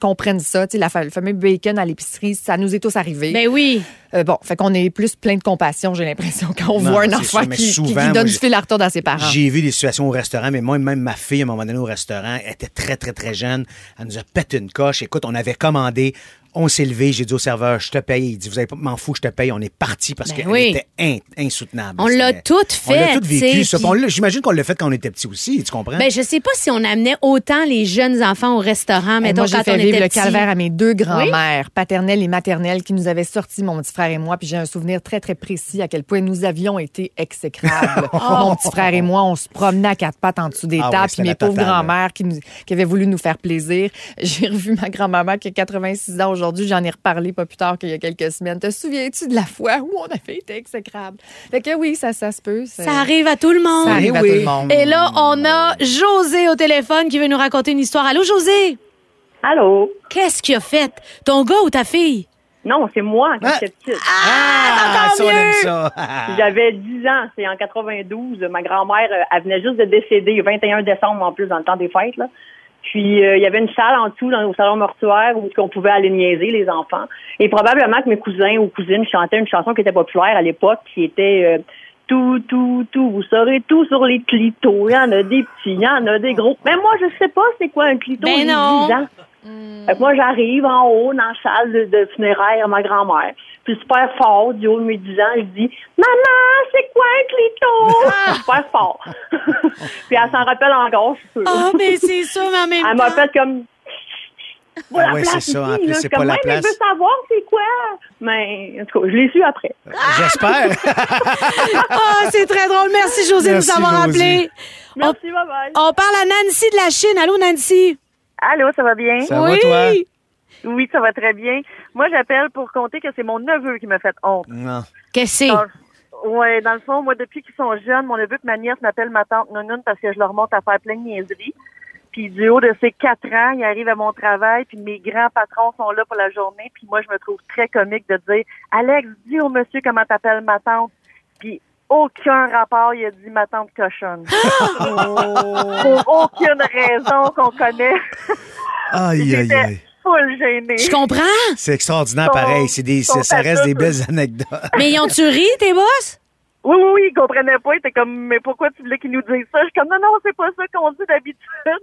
comprennent ça. Tu sais, la le fameux bacon à l'épicerie, ça nous est tous arrivé. Ben oui. Euh, bon, fait qu'on est plus plein de compassion, j'ai l'impression, quand on Non, voit un enfant ça, mais qui, qui- souvent, qui moi, donne j'ai- du fil à retordre à ses parents. J'ai vu des situations au restaurant, mais moi, même ma fille, à un moment donné, au restaurant, elle était très, très, très jeune. Elle nous a pété une coche. Écoute, on avait commandé. On s'est levé, j'ai dit au serveur, je te paye. Il dit, vous avez pas, m'en fous, je te paye. On est parti parce Ben qu'elle oui. était in- insoutenable. On l'a tout On l'a fait, tout vécu. puis- J'imagine qu'on l'a fait quand on était petit aussi, tu comprends? Ben je sais pas si on amenait autant les jeunes enfants au restaurant, mettons moi, j'ai fait on vivre était le petit. calvaire à mes deux grands-mères, paternelle et maternelle, qui nous avaient sorti, mon petit frère et moi. Puis j'ai un souvenir très, très précis à quel point nous avions été exécrables. mon petit frère et moi, on se promenait à quatre pattes en dessous des Ah tables. Puis mes pauvres qui, nous- qui avaient voulu nous faire plaisir. J'ai revu ma grand-maman qui a 86 ans aujourd'hui. J'en ai reparlé pas plus tard qu'il y a quelques semaines. Te souviens-tu de la fois où on avait été exécrables? Fait que oui, ça, ça se peut. Ça arrive à tout le monde. Ça arrive à tout le monde. Et là, on a José au téléphone qui veut nous raconter une histoire. Allô, José? Allô? Qu'est-ce qu'il a fait? Ton gars ou ta fille? Non, c'est moi quand Ah. j'étais petite. Ah, ça, on aime ça. J'avais 10 ans, c'est en 92. Ma grand-mère, euh, elle venait juste de décéder le 21 décembre en plus, dans le temps des fêtes. Là. Puis euh, il y avait une salle en dessous, dans, au salon mortuaire, où on pouvait aller niaiser les enfants. Et probablement que mes cousins ou cousines chantaient une chanson qui était populaire à l'époque, qui était euh, tout, tout, tout, vous saurez tout sur les clitos. Il y en a des petits, il y en a des gros. Mais moi, je sais pas c'est quoi un clito. Ben j'ai non. 10 Fait que moi, j'arrive en haut dans la salle de, de funéraire à ma grand-mère. Puis super fort, du haut de mes 10 ans, je dis « Maman, c'est quoi un clito? » Super fort. Puis elle s'en rappelle encore, je suis sûre. Ah, mais c'est ça, en même Elle m'a fait comme... Voilà Ah ouais, place c'est ça. En plus, c'est pas comme, la place. je veux savoir c'est quoi? Mais en tout cas, je l'ai su après. J'espère. Ah, c'est très drôle. Merci, José, de nous avoir José. appelé. Merci, bye bye. On parle à Nancy de la Chine. Allô, Nancy? Allô, ça va bien? Ça oui. va, toi? Oui, ça va très bien. Moi, j'appelle pour compter que c'est mon neveu qui m'a fait honte. Non. Qu'est-ce que c'est? Ouais, dans le fond, moi, depuis qu'ils sont jeunes, mon neveu et ma nièce m'appellent ma tante Nounoun parce que je leur monte à faire plein de niaiseries. Puis du haut de ses quatre ans, il arrive à mon travail, puis mes grands patrons sont là pour la journée, puis moi, je me trouve très comique de dire « Alex, dis au monsieur comment t'appelles ma tante. » Puis aucun rapport, il a dit ma tante cochonne. Pour aucune raison qu'on connaît. Aïe, aïe, aïe. full gênée. Je comprends. C'est extraordinaire, Son- pareil. C'est des, son c'est- ça reste des belles anecdotes. Mais ils ont-tu ri, tes boss? Oui, oui, oui, il comprenait pas. Il était comme, mais pourquoi tu voulais qu'ils nous disent ça? Je suis comme, non, non, c'est pas ça qu'on dit d'habitude.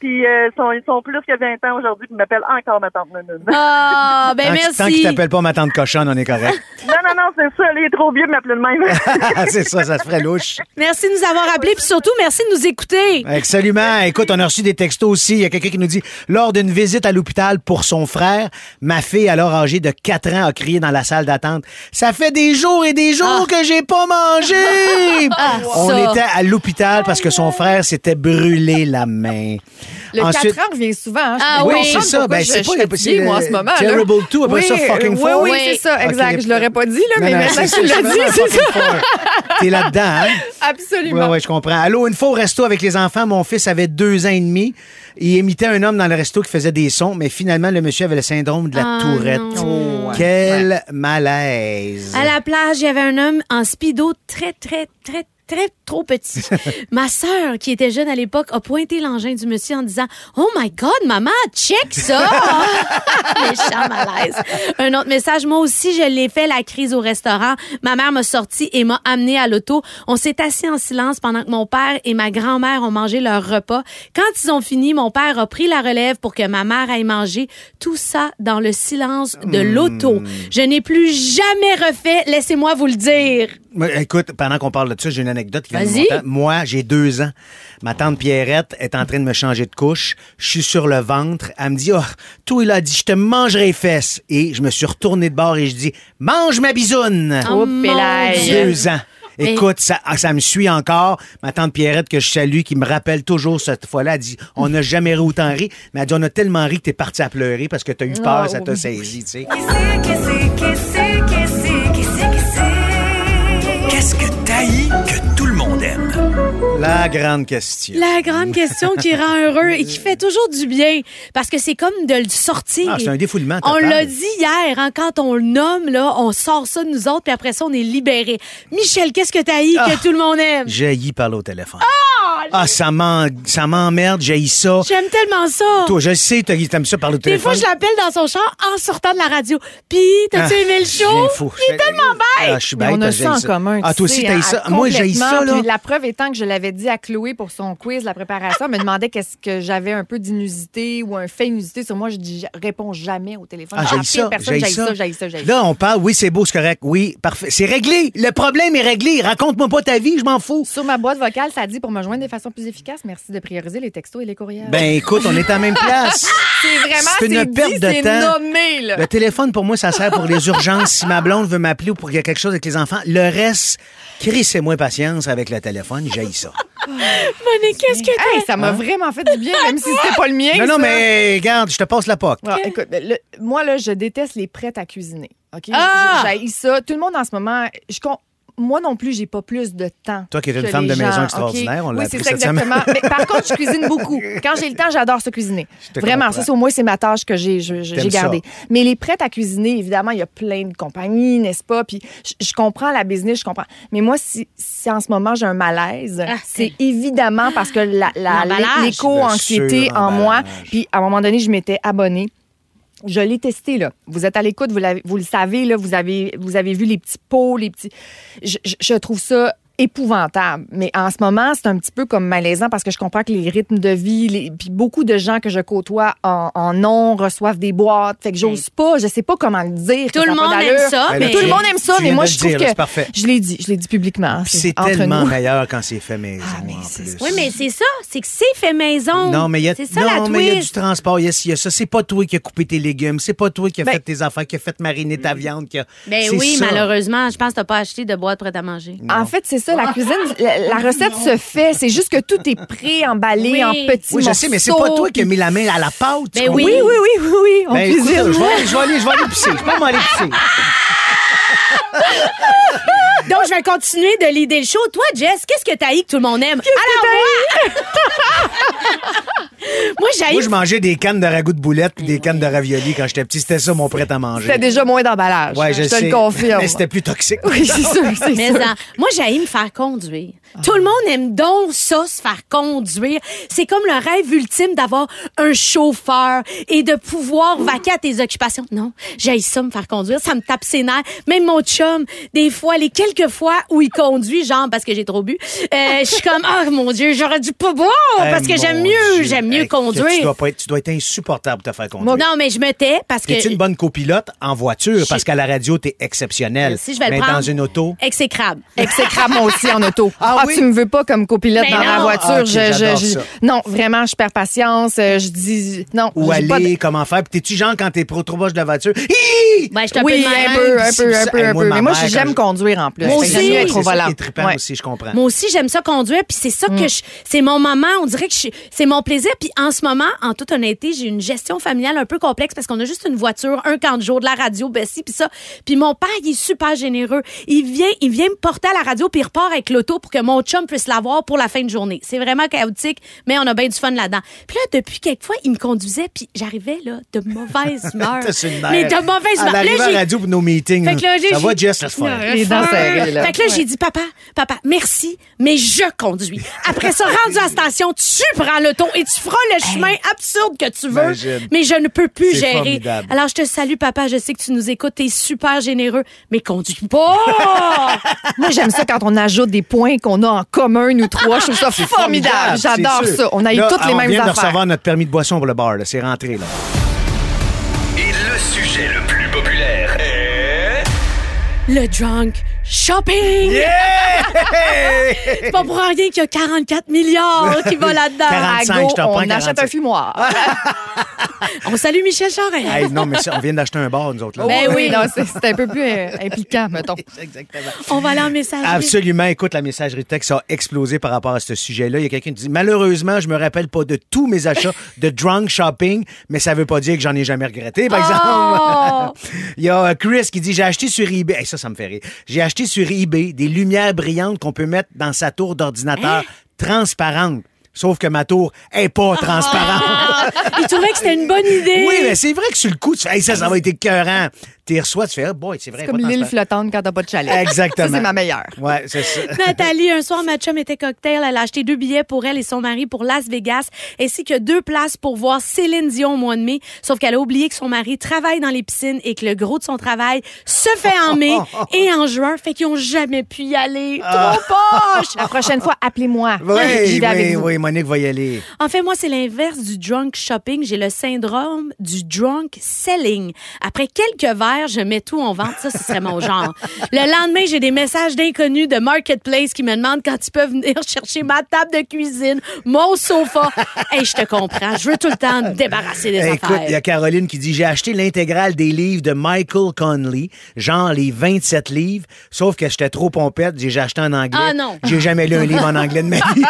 Puis, euh, ils, sont, ils sont plus que 20 ans aujourd'hui, puis ils m'appellent encore ma tante Nounoun. Ah, ben tant que- tant merci. qu'il t'appelle pas ma tante cochonne, on est correct. non, non, non, c'est ça. Il est trop vieux de m'appeler de même. c'est ça, ça se ferait louche. Merci de nous avoir appelés, puis surtout, merci de nous écouter. Absolument. Écoute, on a reçu des textos aussi. Il y a quelqu'un qui nous dit lors d'une visite à l'hôpital pour son frère, ma fille, alors âgée de 4 ans, a crié dans la salle d'attente. Ça fait des jours et des jours Ah. que j'ai pas manger! On ça. était à l'hôpital parce que son frère s'était brûlé la main. Le Ensuite- 4 ans revient souvent. hein. Ah oui, c'est ça. Ben, je- c'est pas suis le- fatiguée, c'est moi, en ce moment. Terrible là. 2, après ça, Fucking oui, Four. Oui, Oui. c'est ça, Ok. exact. Je l'aurais pas dit, là, Non, mais non, maintenant que tu ça, l'as c'est dit, c'est ça. T'es là-dedans, hein? Absolument. Oui, oui, je comprends. Allô, une fois au resto avec les enfants, mon fils avait deux ans et demi. Il imitait un homme dans le resto qui faisait des sons, mais finalement, le monsieur avait le syndrome de la Ah, tourette. non. Quel malaise. À la plage, il y avait un homme en speedo très, très, très, très trop petit. Ma sœur, qui était jeune à l'époque, a pointé l'engin du monsieur en disant Oh my God, maman, check ça! Méchant malaise. Un autre message, moi aussi, je l'ai fait la crise au restaurant. Ma mère m'a sorti et m'a amené à l'auto. On s'est assis en silence pendant que mon père et ma grand-mère ont mangé leur repas. Quand ils ont fini, mon père a pris la relève pour que ma mère aille manger. Tout ça dans le silence de l'auto. Je n'ai plus jamais refait, laissez-moi vous le dire. Écoute, pendant qu'on parle de ça, j'ai une anecdote qui vient de mon temps. Moi, j'ai deux ans. Ma tante Pierrette est en train de me changer de couche. Je suis sur le ventre. Elle me dit, oh, toi, il a dit, je te mangerai les fesses. Et je me suis retourné de bord et je dis, mange ma bisoune. Oh. Deux ans. Mais- Écoute, ça, ah, ça me suit encore. Ma tante Pierrette, que je salue, qui me rappelle toujours cette fois-là, elle dit On n'a jamais ri autant ri. Mais elle dit On a tellement ri que t'es parti à pleurer parce que t'as eu peur, Ah, ça t'a oui. saisi, tu sais. Qu'est-ce que t'haïs que tout le monde aime? La grande question. La grande question qui rend heureux et qui fait toujours du bien parce que c'est comme de le sortir. Ah, c'est un défoulement On l'a dit hier, hein, quand on le nomme, là, on sort ça de nous autres, puis après ça, on est libéré. Michel, qu'est-ce que Ah. que tout le monde aime? J'ai y parler au téléphone. Ah, ça m'en- ça m'emmerde, j'ai ça. J'aime tellement ça. Toi, je le sais, t'as- t'aimes ça parler au Des téléphone. fois, je l'appelle dans son char en sortant de la radio. Puis, t'as-tu Ah, aimé le show? fou. Il est tellement bête! Ah, je suis Mais bête, on a ça en commun. Ah, toi aussi, t'as à- ça. Moi, j'ai ça, là. Puis la preuve étant que je l'avais dit à Chloé pour son quiz, la préparation, elle me demandait qu'est-ce que j'avais un peu d'inusité ou un fait inusité sur moi. Je dis, je réponds jamais au téléphone. Ah, j'ai ça, personne, j'ai ça. j'haïs ça, j'haïs ça. Là, on parle, oui, c'est beau, c'est correct. Oui, parfait. C'est réglé. Le problème est réglé. Raconte-moi pas ta vie, je m'en fous. Sur ma boîte vocale, ça dit pour me joindre de façon plus efficace, merci de prioriser les textos et les courriels. Ben, écoute, on est à la même place. c'est vraiment c'est une dit, perte de temps. nommé, là. Le téléphone, pour moi, ça sert pour les urgences. Si ma blonde veut m'appeler ou pour qu'il y a quelque chose avec les enfants, le reste, crissez-moi patience avec le téléphone, j'ai ça. Monique, qu'est-ce que Hey, ça m'a vraiment fait du bien, même si c'était pas le mien. Non, non, ça. mais regarde, je te passe la. Ah, écoute, le- moi, là, je déteste les prêts à cuisiner. OK? Ah! J'ai ça. Tout le monde en ce moment. Je, moi non plus, j'ai pas plus de temps. Toi qui es une femme de maison gens, extraordinaire, on l'a Oui, c'est ça exactement. Mais par contre, je cuisine beaucoup. Quand j'ai le temps, j'adore ça cuisiner. Vraiment, comprends. ça, c'est au moins, c'est ma tâche que j'ai gardée. ça. Mais les prêts à cuisiner, évidemment, il y a plein de compagnies, n'est-ce pas? Puis je, je comprends la business, je comprends. Mais moi, si, si en ce moment j'ai un malaise, Ah, c'est évidemment parce que la, l'éco-anxiété en moi. Puis à un moment donné, je m'étais abonnée. Je l'ai testé, là. Vous êtes à l'écoute, vous, le savez, là. Vous avez, vu les petits pots, les petits. Je- je trouve ça épouvantable. Mais en ce moment, c'est un petit peu comme malaisant parce que je comprends que les rythmes de vie, les, puis beaucoup de gens que je côtoie en, en ont, reçoivent des boîtes. Fait que j'ose pas, je sais pas comment le dire. Tout le ça monde aime ça, Ben, mais- Tout le monde aime ça, mais moi, je le trouve dire, que. là, c'est parfait. Je l'ai dit, je l'ai dit publiquement. Puis c'est tellement nous. meilleur quand c'est fait maison, en plus. Oui, mais c'est ça. C'est que c'est fait maison. Non, mais il y a, C'est ça la non, mais il y a du transport, il y a, ci, il y a ça. C'est pas toi qui as coupé tes légumes, c'est pas toi qui as Ben- fait tes affaires, qui a fait mariner ta viande. Qui a... Ben oui, ça. malheureusement, je pense que t'as pas acheté de boîte prête à manger. En fait, c'est ça, la cuisine, la, la recette se fait. C'est juste que tout est prêt, emballé Oui. en petits Oui, je morceaux. sais, mais c'est pas toi qui as mis la main à la pâte. tu Ben comprends? oui. Oui, oui, oui, oui, oui, on Ben, écoute, cuisine. je vais, aller- je vais aller, je vais aller pisser. Je peux m'aller pisser. Donc, je vais continuer de l'idée le show. Toi, Jess, qu'est-ce que t'as que tout le monde aime? Alors, moi... moi, j'ai Moi, je mangeais des cannes de ragoût de boulettes puis des cannes de ravioli quand j'étais petit. C'était ça mon prêt à manger. C'était déjà moins d'emballage. Ouais, je, je te le confirme. Mais c'était plus toxique. Oui, c'est sûr, c'est Mais sûr. en- moi, j'ai me faire conduire. Tout le monde aime donc ça, se faire conduire. C'est comme le rêve ultime d'avoir un chauffeur et de pouvoir vaquer à tes occupations. Non, j'ai ça me faire conduire. Ça me tape ses nerfs. Même mon chum, des fois, les quelques fois où il conduit, genre parce que j'ai trop bu, euh, je suis comme, oh mon Dieu, j'aurais dû pas boire Eh, parce que j'aime mieux, Dieu. j'aime mieux Conduire. Tu dois, pas être, tu dois être insupportable pour te faire conduire. Non, mais je me tais parce que. Es-tu une bonne copilote en voiture? Parce qu'à la radio, t'es exceptionnelle. Si je vais le mais prendre. dans une auto? Exécrable. Exécrable, moi aussi, en auto. Ah Ah, oui? tu me veux pas comme copilote Mais dans la non. voiture. Ah, je, je- je-. Non, vraiment, je perds patience. euh, Je dis non. Où pas aller, de- comment faire? Puis t'es-tu genre quand t'es pro- trop proche de la voiture? Hi! Ben, je Oui, un peu, un peu, un peu, un moi, peu. ma Mais moi, j'aime conduire en plus. Moi aussi. être C'est au ça volant. qui est trippant Ouais. aussi, je comprends. Moi aussi, j'aime ça conduire, puis c'est ça que je, c'est mon moment. On dirait que je- c'est mon plaisir. Puis en ce moment, en toute honnêteté, j'ai une gestion familiale un peu complexe parce qu'on a juste une voiture, un camp de jour, de la radio, Bessie, puis ça. Puis mon père, il est super généreux. Il vient, il vient me porter à la radio, puis il repart avec l'auto pour que mon chum puisse l'avoir pour la fin de journée. C'est vraiment chaotique, mais on a bien du fun là-dedans. Puis là, depuis quelques fois, il me conduisait, puis j'arrivais là de mauvaise humeur. Mais de mauvaise À humeur. Là, l'arrivée à la radio pour nos meetings. Fait que là, j'ai- ça va, Jess, faire. Les dents serrées, là. Fait que là, j'ai dit, papa, papa, merci, mais je conduis. Après ça, rendu à la station, tu prends l'auto et tu feras le chemin absurde que tu veux, Imagine. mais je ne peux plus gérer. formidable. Alors, je te salue, papa, je sais que tu nous écoutes, t'es super généreux, mais conduis pas! Moi, j'aime ça quand on ajoute des points qu'on a en commun, nous trois. Je trouve ça formidable. J'adore ça. On a eu Là, toutes les on mêmes vient de affaires. recevoir notre permis de boisson pour le bar. C'est rentré, là. Et le sujet le plus populaire est... le drunk shopping! C'est pas pour rien qu'il y a 44 milliards qui va là-dedans. 45, À go, je t'en prends on achète 45. un fumoir. On salue Michel Charest. Hey, non, mais ça, on vient d'acheter un bar, nous autres. Là. Ben oui. C'est un peu plus euh, impliquant, mettons. Exactement. On va aller en message. Absolument. Écoute, la messagerie texte a explosé par rapport à ce sujet-là. Il y a quelqu'un qui dit Malheureusement, je me rappelle pas de tous mes achats de drunk shopping, mais ça veut pas dire que j'en ai jamais regretté, par Oh! exemple. Il y a euh, Chris qui dit J'ai acheté sur eBay. Hey, ça, ça me fait rire. J'ai acheté sur eBay des lumières brillantes qu'on peut mettre dans sa tour d'ordinateur transparente. Sauf que ma tour est pas transparente. Il trouvait que c'était une bonne idée. Oui, mais c'est vrai que sur le coup, tu fais, Hey, ça, ça va être écœurant. Tu reçois, tu fais, oh boy, c'est vrai. Comme pas l'île flottante quand t'as pas de chalet. Exactement. Ça, c'est ma meilleure. Ouais, c'est ça. Nathalie, un soir, ma chum était cocktail. Elle a acheté deux billets pour elle et son mari pour Las Vegas, ainsi que deux places pour voir Céline Dion au mois de mai. Sauf qu'elle a oublié que son mari travaille dans les piscines et que le gros de son travail se fait en mai et en juin. Fait qu'ils ont jamais pu y aller. Trop poche! La prochaine fois, appelez-moi. Oui, J'y vais avec oui, vous. oui, Monique va y aller. En fait, moi, c'est l'inverse du drunk shopping. J'ai le syndrome du drunk selling. Après quelques verres, je mets tout en vente. Ça, ce serait mon genre. Le lendemain, j'ai des messages d'inconnus de Marketplace qui me demandent quand ils peuvent venir chercher ma table de cuisine, mon sofa. Hey, je te comprends. Je veux tout le temps me débarrasser des Écoute, il y a Caroline qui dit J'ai acheté l'intégrale des livres de Michael Conley, genre les 27 livres, sauf que j'étais trop pompette, j'ai j'ai acheté en anglais. Ah, non. J'ai jamais lu un livre en anglais de ma vie.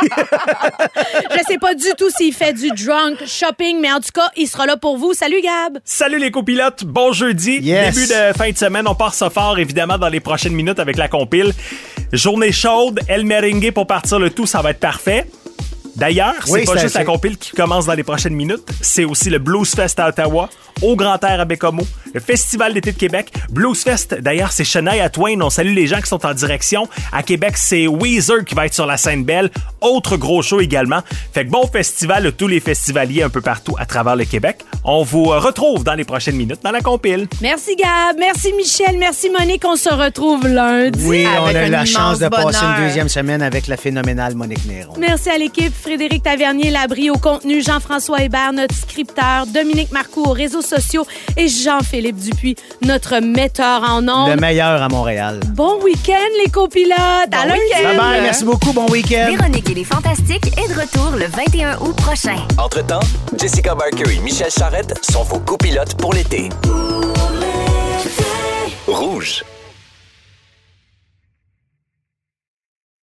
Je sais pas du tout s'il fait du drunk shopping, mais en tout cas, il sera là pour vous. Salut, Gab! Salut les copilotes, bon jeudi. Yes. Début de fin de semaine, on part ça fort évidemment dans les prochaines minutes avec la compile. Journée chaude, El Merengue pour partir le tout, ça va être parfait. D'ailleurs, c'est Oui, pas juste la compile qui commence dans les prochaines minutes, c'est aussi le Blues Fest à Ottawa, au Grand Air à Bécomo, le Festival d'été de Québec. Blues Fest, d'ailleurs, c'est Shania Twain. On salue les gens qui sont en direction. À Québec, c'est Weezer qui va être sur la scène belle. Autre gros show également. Fait que bon festival de tous les festivaliers un peu partout à travers le Québec. On vous retrouve dans les prochaines minutes dans la compile. Merci, Gab. Merci, Michel. Merci, Monique. On se retrouve lundi. Oui, on a eu la chance de passer une deuxième semaine avec la phénoménale Monique Néron. Merci à l'équipe. Frédéric Tavernier, Labri au contenu, Jean-François Hébert, notre scripteur, Dominique Marcoux aux réseaux sociaux et Jean-Philippe Dupuis, notre metteur en Le ondes. meilleur à Montréal. Bon week-end, les copilotes. à lundi. Bye bye, merci beaucoup, bon week-end. Véronique et les Fantastiques est de retour le 21 août prochain. Entre-temps, Jessica Barker et Michel Charrette sont vos copilotes pour l'été. Rouge.